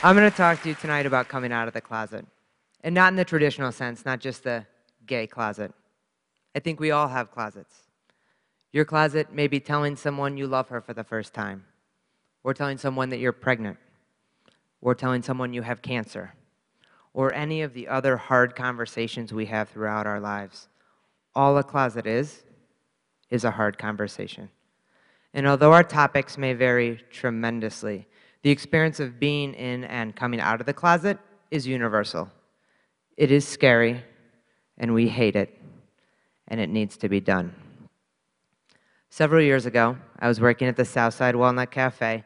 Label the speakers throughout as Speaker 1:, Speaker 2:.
Speaker 1: I'm going to talk to you tonight about coming out of the closet. And not in the traditional sense, not just the gay closet. I think we all have closets. Your closet may be telling someone you love her for the first time, or telling someone that you're pregnant, or telling someone you have cancer, or any of the other hard conversations we have throughout our lives. All a closet is, is a hard conversation. And although our topics may vary tremendously, the experience of being in and coming out of the closet is universal. It is scary, and we hate it, and it needs to be done. Several years ago, I was working at the Southside Walnut Cafe,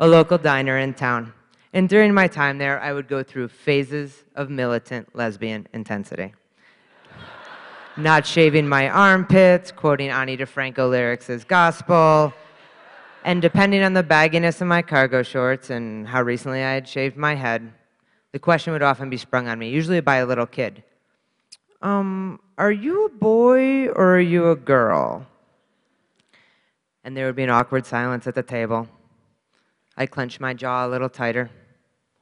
Speaker 1: a local diner in town. And during my time there, I would go through phases of militant lesbian intensity. Not shaving my armpits, quoting Ani DiFranco lyrics as gospel, and depending on the bagginess of my cargo shorts and how recently I had shaved my head, the question would often be sprung on me, usually by a little kid. Um, are you a boy or are you a girl? And there would be an awkward silence at the table. I'd clench my jaw a little tighter,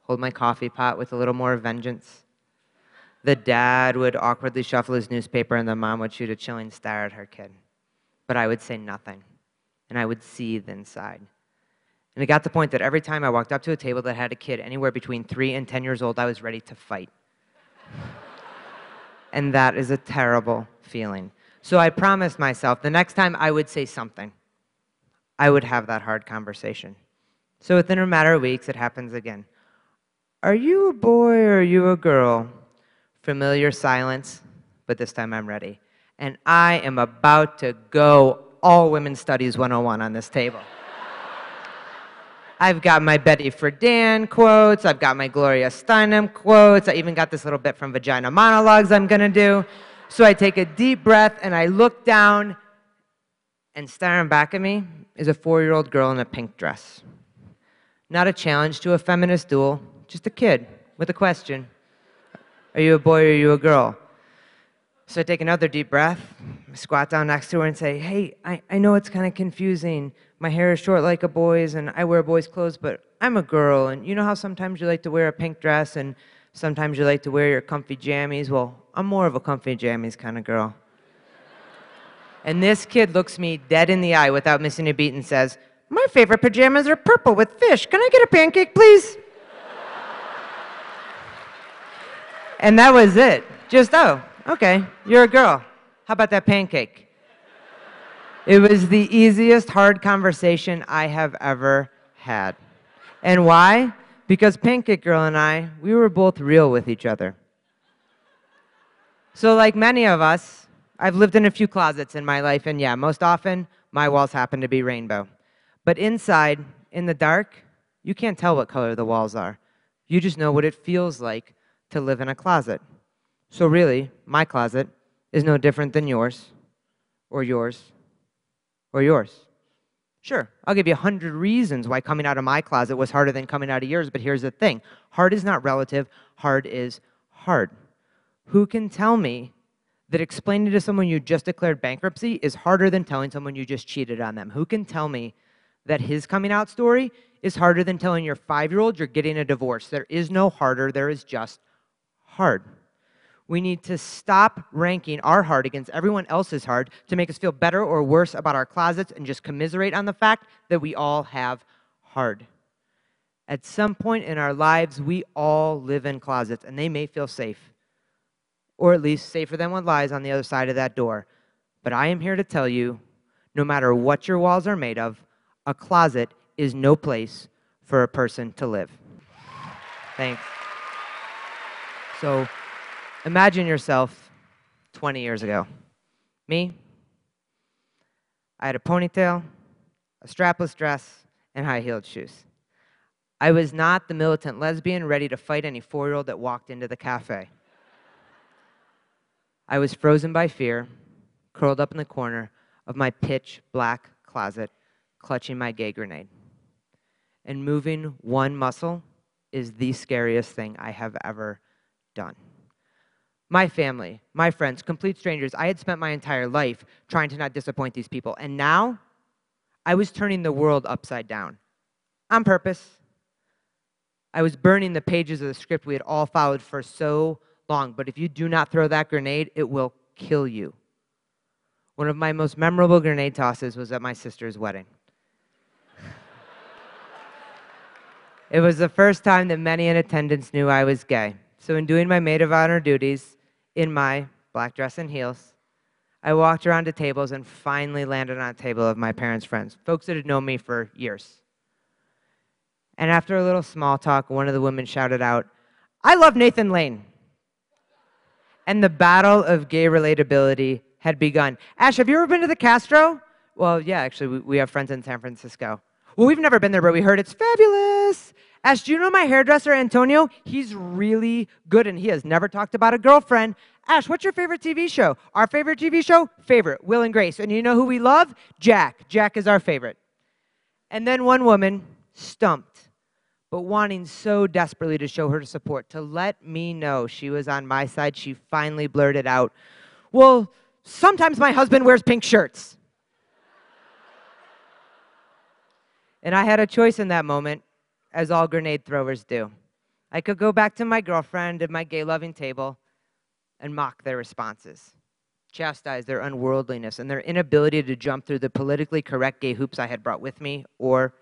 Speaker 1: hold my coffee pot with a little more vengeance. The dad would awkwardly shuffle his newspaper, and the mom would shoot a chilling stare at her kid. But I would say nothing and I would seethe inside. And it got to the point that every time I walked up to a table that had a kid anywhere between three and 10 years old, I was ready to fight. and that is a terrible feeling. So I promised myself the next time I would say something, I would have that hard conversation. So within a matter of weeks, it happens again. Are you a boy or are you a girl? Familiar silence, but this time I'm ready. And I am about to go all Women's Studies 101 on this table. I've got my Betty Friedan quotes. I've got my Gloria Steinem quotes. I even got this little bit from Vagina Monologues I'm going to do. So I take a deep breath and I look down, and staring back at me is a four year old girl in a pink dress. Not a challenge to a feminist duel, just a kid with a question Are you a boy or are you a girl? So I take another deep breath, squat down next to her and say, Hey, I, I know it's kind of confusing. My hair is short like a boy's and I wear boys' clothes, but I'm a girl. And you know how sometimes you like to wear a pink dress and sometimes you like to wear your comfy jammies? Well, I'm more of a comfy jammies kind of girl. and this kid looks me dead in the eye without missing a beat and says, My favorite pajamas are purple with fish. Can I get a pancake, please? and that was it. Just, oh, Okay, you're a girl. How about that pancake? It was the easiest hard conversation I have ever had. And why? Because Pancake Girl and I, we were both real with each other. So, like many of us, I've lived in a few closets in my life, and yeah, most often my walls happen to be rainbow. But inside, in the dark, you can't tell what color the walls are. You just know what it feels like to live in a closet. So, really, my closet is no different than yours, or yours, or yours. Sure, I'll give you a hundred reasons why coming out of my closet was harder than coming out of yours, but here's the thing hard is not relative, hard is hard. Who can tell me that explaining to someone you just declared bankruptcy is harder than telling someone you just cheated on them? Who can tell me that his coming out story is harder than telling your five year old you're getting a divorce? There is no harder, there is just hard. We need to stop ranking our heart against everyone else's heart to make us feel better or worse about our closets and just commiserate on the fact that we all have hard. At some point in our lives, we all live in closets, and they may feel safe, or at least safer than what lies on the other side of that door. But I am here to tell you no matter what your walls are made of, a closet is no place for a person to live. Thanks. So, Imagine yourself 20 years ago. Me, I had a ponytail, a strapless dress, and high heeled shoes. I was not the militant lesbian ready to fight any four year old that walked into the cafe. I was frozen by fear, curled up in the corner of my pitch black closet, clutching my gay grenade. And moving one muscle is the scariest thing I have ever done my family, my friends, complete strangers. I had spent my entire life trying to not disappoint these people. And now I was turning the world upside down on purpose. I was burning the pages of the script we had all followed for so long. But if you do not throw that grenade, it will kill you. One of my most memorable grenade tosses was at my sister's wedding. it was the first time that many in attendance knew I was gay. So, in doing my maid of honor duties in my black dress and heels, I walked around to tables and finally landed on a table of my parents' friends, folks that had known me for years. And after a little small talk, one of the women shouted out, I love Nathan Lane. And the battle of gay relatability had begun. Ash, have you ever been to the Castro? Well, yeah, actually, we, we have friends in San Francisco. Well, we've never been there, but we heard it's fabulous. Do you know my hairdresser, Antonio? He's really good and he has never talked about a girlfriend. Ash, what's your favorite TV show? Our favorite TV show? Favorite, Will and Grace. And you know who we love? Jack. Jack is our favorite. And then one woman, stumped, but wanting so desperately to show her support, to let me know she was on my side, she finally blurted out, Well, sometimes my husband wears pink shirts. and I had a choice in that moment as all grenade throwers do. I could go back to my girlfriend at my gay loving table and mock their responses, chastise their unworldliness and their inability to jump through the politically correct gay hoops I had brought with me, or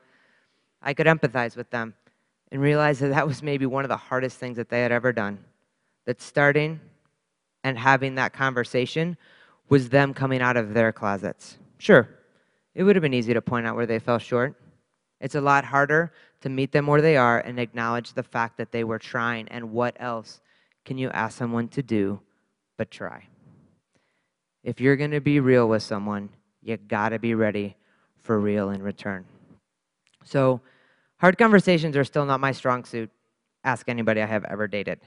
Speaker 1: I could empathize with them and realize that that was maybe one of the hardest things that they had ever done. That starting and having that conversation was them coming out of their closets. Sure, it would have been easy to point out where they fell short. It's a lot harder to meet them where they are and acknowledge the fact that they were trying. And what else can you ask someone to do but try? If you're going to be real with someone, you got to be ready for real in return. So, hard conversations are still not my strong suit. Ask anybody I have ever dated.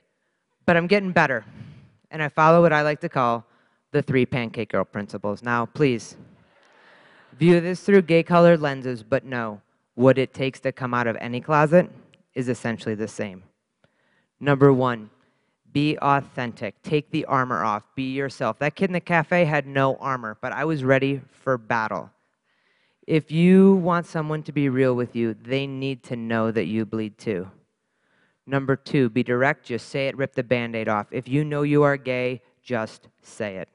Speaker 1: But I'm getting better, and I follow what I like to call the three pancake girl principles. Now, please, view this through gay colored lenses, but no, what it takes to come out of any closet is essentially the same. Number one, be authentic. Take the armor off. Be yourself. That kid in the cafe had no armor, but I was ready for battle. If you want someone to be real with you, they need to know that you bleed too. Number two, be direct. Just say it, rip the band aid off. If you know you are gay, just say it.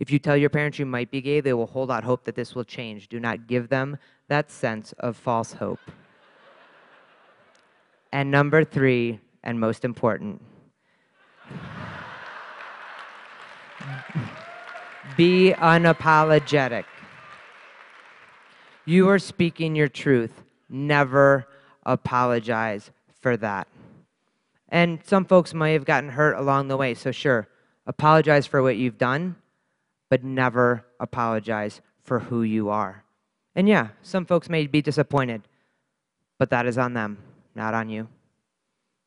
Speaker 1: If you tell your parents you might be gay, they will hold out hope that this will change. Do not give them that sense of false hope. And number three, and most important, be unapologetic. You are speaking your truth. Never apologize for that. And some folks may have gotten hurt along the way, so sure, apologize for what you've done, but never apologize for who you are. And yeah, some folks may be disappointed, but that is on them, not on you.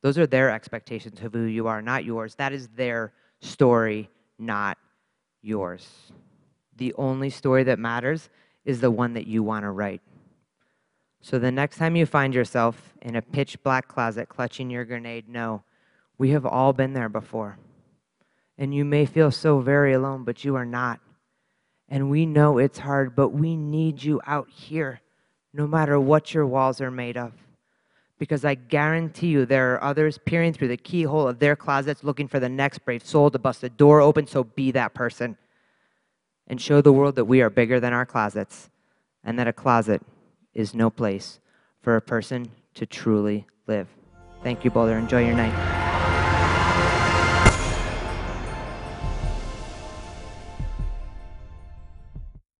Speaker 1: Those are their expectations of who you are, not yours. That is their story, not yours. The only story that matters is the one that you want to write. So the next time you find yourself in a pitch black closet clutching your grenade, know we have all been there before. And you may feel so very alone, but you are not. And we know it's hard, but we need you out here, no matter what your walls are made of. Because I guarantee you there are others peering through the keyhole of their closets looking for the next brave soul to bust the door open, so be that person. And show the world that we are bigger than our closets, and that a closet is no place for a person to truly live. Thank you, Boulder. Enjoy your night.